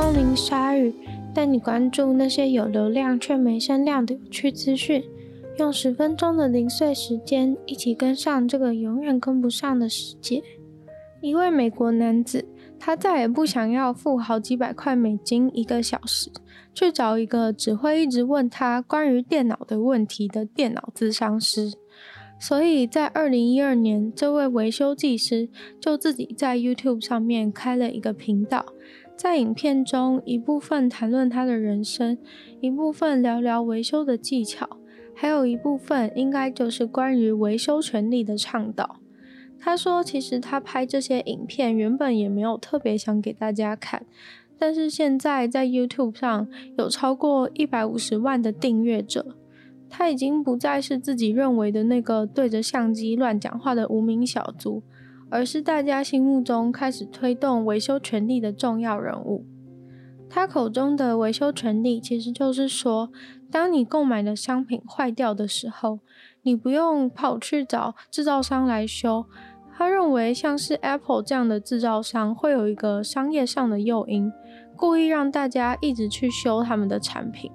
光临鲨语，带你关注那些有流量却没声量的有趣资讯。用十分钟的零碎时间，一起跟上这个永远跟不上的世界。一位美国男子，他再也不想要付好几百块美金一个小时，去找一个只会一直问他关于电脑的问题的电脑咨商师。所以在二零一二年，这位维修技师就自己在 YouTube 上面开了一个频道，在影片中一部分谈论他的人生，一部分聊聊维修的技巧，还有一部分应该就是关于维修权利的倡导。他说，其实他拍这些影片原本也没有特别想给大家看，但是现在在 YouTube 上有超过一百五十万的订阅者。他已经不再是自己认为的那个对着相机乱讲话的无名小卒，而是大家心目中开始推动维修权利的重要人物。他口中的维修权利，其实就是说，当你购买的商品坏掉的时候，你不用跑去找制造商来修。他认为，像是 Apple 这样的制造商会有一个商业上的诱因，故意让大家一直去修他们的产品。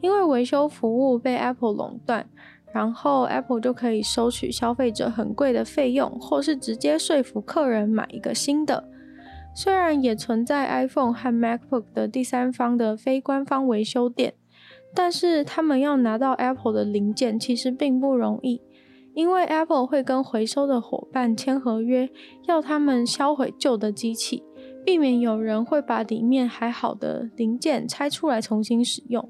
因为维修服务被 Apple 垄断，然后 Apple 就可以收取消费者很贵的费用，或是直接说服客人买一个新的。虽然也存在 iPhone 和 MacBook 的第三方的非官方维修店，但是他们要拿到 Apple 的零件其实并不容易，因为 Apple 会跟回收的伙伴签合约，要他们销毁旧的机器，避免有人会把里面还好的零件拆出来重新使用。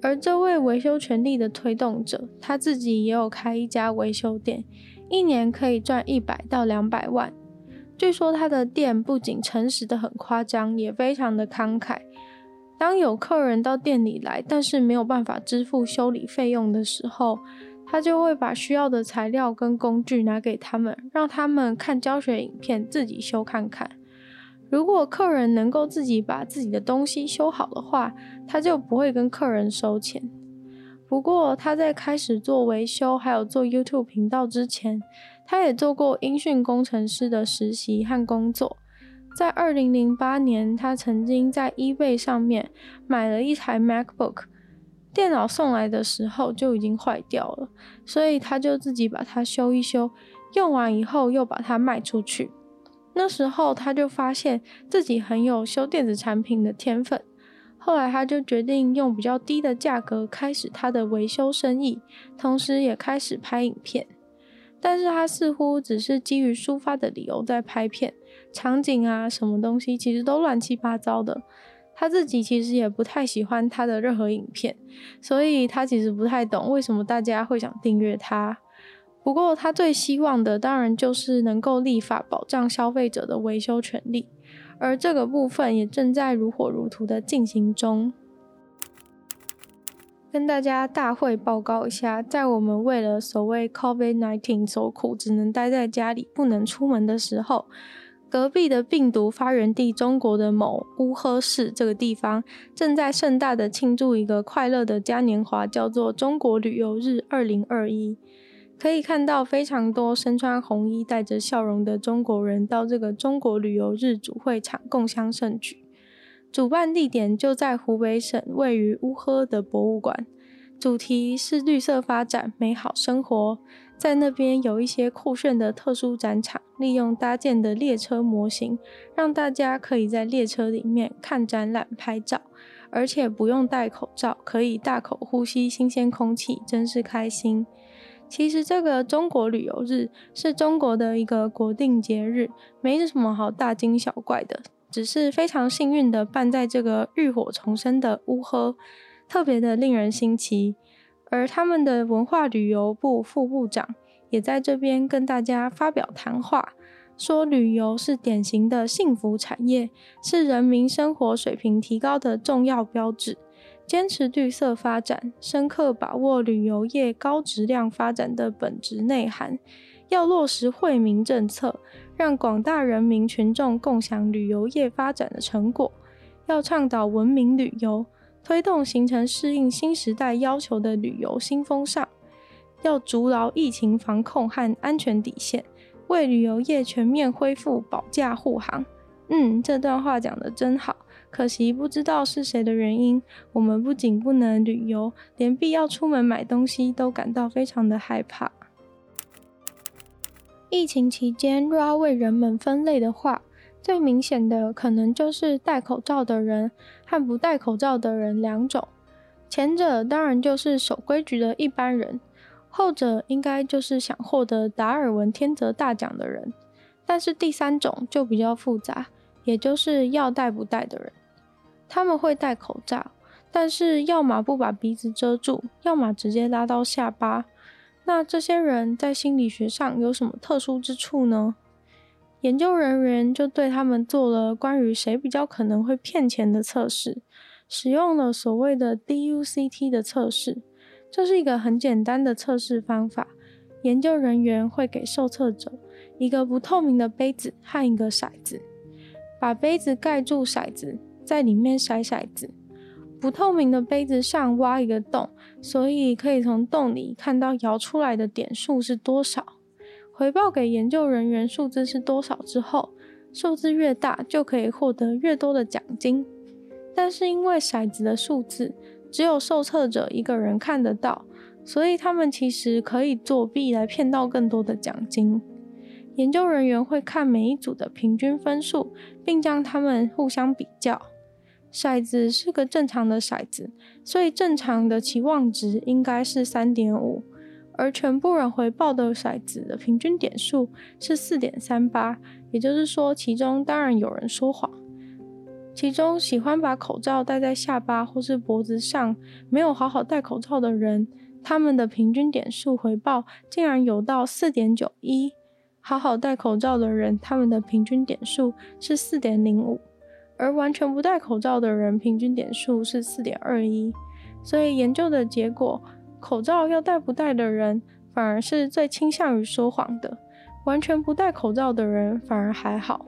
而这位维修权利的推动者，他自己也有开一家维修店，一年可以赚一百到两百万。据说他的店不仅诚实的很夸张，也非常的慷慨。当有客人到店里来，但是没有办法支付修理费用的时候，他就会把需要的材料跟工具拿给他们，让他们看教学影片，自己修看看。如果客人能够自己把自己的东西修好的话，他就不会跟客人收钱。不过他在开始做维修还有做 YouTube 频道之前，他也做过音讯工程师的实习和工作。在二零零八年，他曾经在 eBay 上面买了一台 MacBook，电脑送来的时候就已经坏掉了，所以他就自己把它修一修，用完以后又把它卖出去。那时候他就发现自己很有修电子产品的天分，后来他就决定用比较低的价格开始他的维修生意，同时也开始拍影片。但是他似乎只是基于抒发的理由在拍片，场景啊什么东西其实都乱七八糟的。他自己其实也不太喜欢他的任何影片，所以他其实不太懂为什么大家会想订阅他。不过，他最希望的当然就是能够立法保障消费者的维修权利，而这个部分也正在如火如荼的进行中。跟大家大会报告一下，在我们为了所谓 COVID-19 所苦，只能待在家里不能出门的时候，隔壁的病毒发源地中国的某乌呵市这个地方，正在盛大的庆祝一个快乐的嘉年华，叫做中国旅游日二零二一。可以看到非常多身穿红衣、带着笑容的中国人到这个中国旅游日主会场共襄盛举。主办地点就在湖北省位于乌呵的博物馆，主题是绿色发展、美好生活。在那边有一些酷炫的特殊展场，利用搭建的列车模型，让大家可以在列车里面看展览、拍照，而且不用戴口罩，可以大口呼吸新鲜空气，真是开心。其实这个中国旅游日是中国的一个国定节日，没什么好大惊小怪的，只是非常幸运的办在这个浴火重生的乌呵，特别的令人新奇。而他们的文化旅游部副部长也在这边跟大家发表谈话，说旅游是典型的幸福产业，是人民生活水平提高的重要标志。坚持绿色发展，深刻把握旅游业高质量发展的本质内涵，要落实惠民政策，让广大人民群众共享旅游业发展的成果。要倡导文明旅游，推动形成适应新时代要求的旅游新风尚。要筑牢疫情防控和安全底线，为旅游业全面恢复保驾护航。嗯，这段话讲得真好。可惜不知道是谁的原因，我们不仅不能旅游，连必要出门买东西都感到非常的害怕。疫情期间，若要为人们分类的话，最明显的可能就是戴口罩的人和不戴口罩的人两种。前者当然就是守规矩的一般人，后者应该就是想获得达尔文天择大奖的人。但是第三种就比较复杂，也就是要戴不戴的人。他们会戴口罩，但是要么不把鼻子遮住，要么直接拉到下巴。那这些人在心理学上有什么特殊之处呢？研究人员就对他们做了关于谁比较可能会骗钱的测试，使用了所谓的 DUCT 的测试。这是一个很简单的测试方法。研究人员会给受测者一个不透明的杯子和一个骰子，把杯子盖住骰子，在里面骰骰子。不透明的杯子上挖一个洞，所以可以从洞里看到摇出来的点数是多少。回报给研究人员数字是多少之后，数字越大就可以获得越多的奖金。但是因为骰子的数字只有受测者一个人看得到，所以他们其实可以作弊来骗到更多的奖金。研究人员会看每一组的平均分数，并将它们互相比较。骰子是个正常的骰子，所以正常的期望值应该是三点五，而全部人回报的骰子的平均点数是四点三八，也就是说，其中当然有人说谎。其中喜欢把口罩戴在下巴或是脖子上，没有好好戴口罩的人，他们的平均点数回报竟然有到四点九一，好好戴口罩的人，他们的平均点数是四点零五。而完全不戴口罩的人，平均点数是四点二一，所以研究的结果，口罩要戴不戴的人，反而是最倾向于说谎的；完全不戴口罩的人反而还好。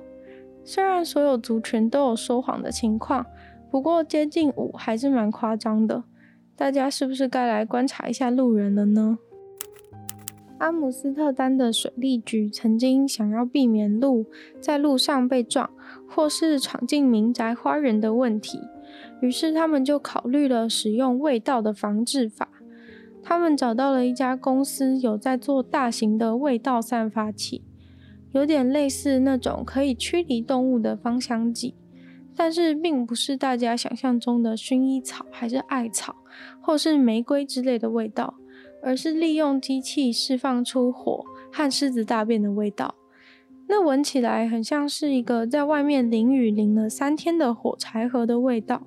虽然所有族群都有说谎的情况，不过接近五还是蛮夸张的。大家是不是该来观察一下路人了呢？阿姆斯特丹的水利局曾经想要避免鹿在路上被撞，或是闯进民宅花园的问题，于是他们就考虑了使用味道的防治法。他们找到了一家公司，有在做大型的味道散发器，有点类似那种可以驱离动物的芳香剂，但是并不是大家想象中的薰衣草，还是艾草，或是玫瑰之类的味道。而是利用机器释放出火和狮子大便的味道，那闻起来很像是一个在外面淋雨淋了三天的火柴盒的味道。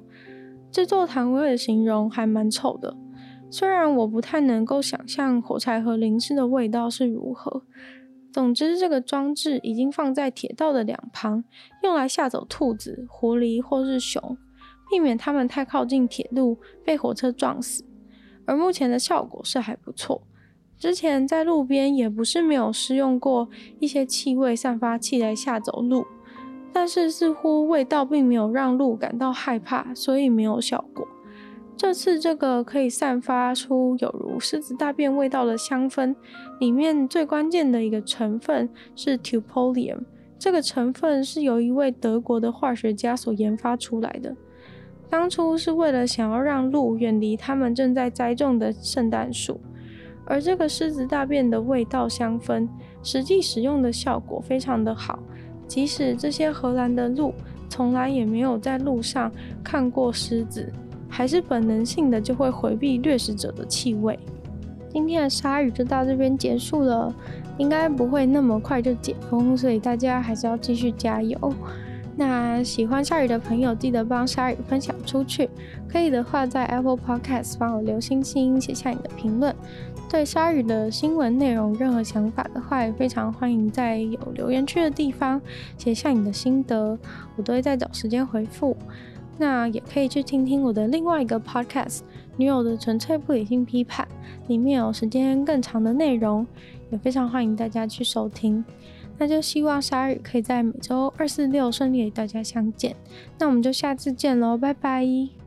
制作团队的形容还蛮丑的，虽然我不太能够想象火柴盒淋湿的味道是如何。总之，这个装置已经放在铁道的两旁，用来吓走兔子、狐狸或是熊，避免它们太靠近铁路被火车撞死。而目前的效果是还不错。之前在路边也不是没有试用过一些气味散发器来吓走鹿，但是似乎味道并没有让鹿感到害怕，所以没有效果。这次这个可以散发出有如狮子大便味道的香氛，里面最关键的一个成分是 Tupollium，这个成分是由一位德国的化学家所研发出来的。当初是为了想要让鹿远离他们正在栽种的圣诞树，而这个狮子大便的味道香氛，实际使用的效果非常的好。即使这些荷兰的鹿从来也没有在路上看过狮子，还是本能性的就会回避掠食者的气味。今天的鲨鱼就到这边结束了，应该不会那么快就解封，所以大家还是要继续加油。那喜欢鲨鱼的朋友，记得帮鲨鱼分享出去。可以的话，在 Apple Podcast 帮我留星星，写下你的评论。对鲨鱼的新闻内容任何想法的话，也非常欢迎在有留言区的地方写下你的心得，我都会在找时间回复。那也可以去听听我的另外一个 Podcast《女友的纯粹不理性批判》，里面有时间更长的内容，也非常欢迎大家去收听。那就希望鲨鱼可以在每周二、四、六顺利与大家相见。那我们就下次见喽，拜拜。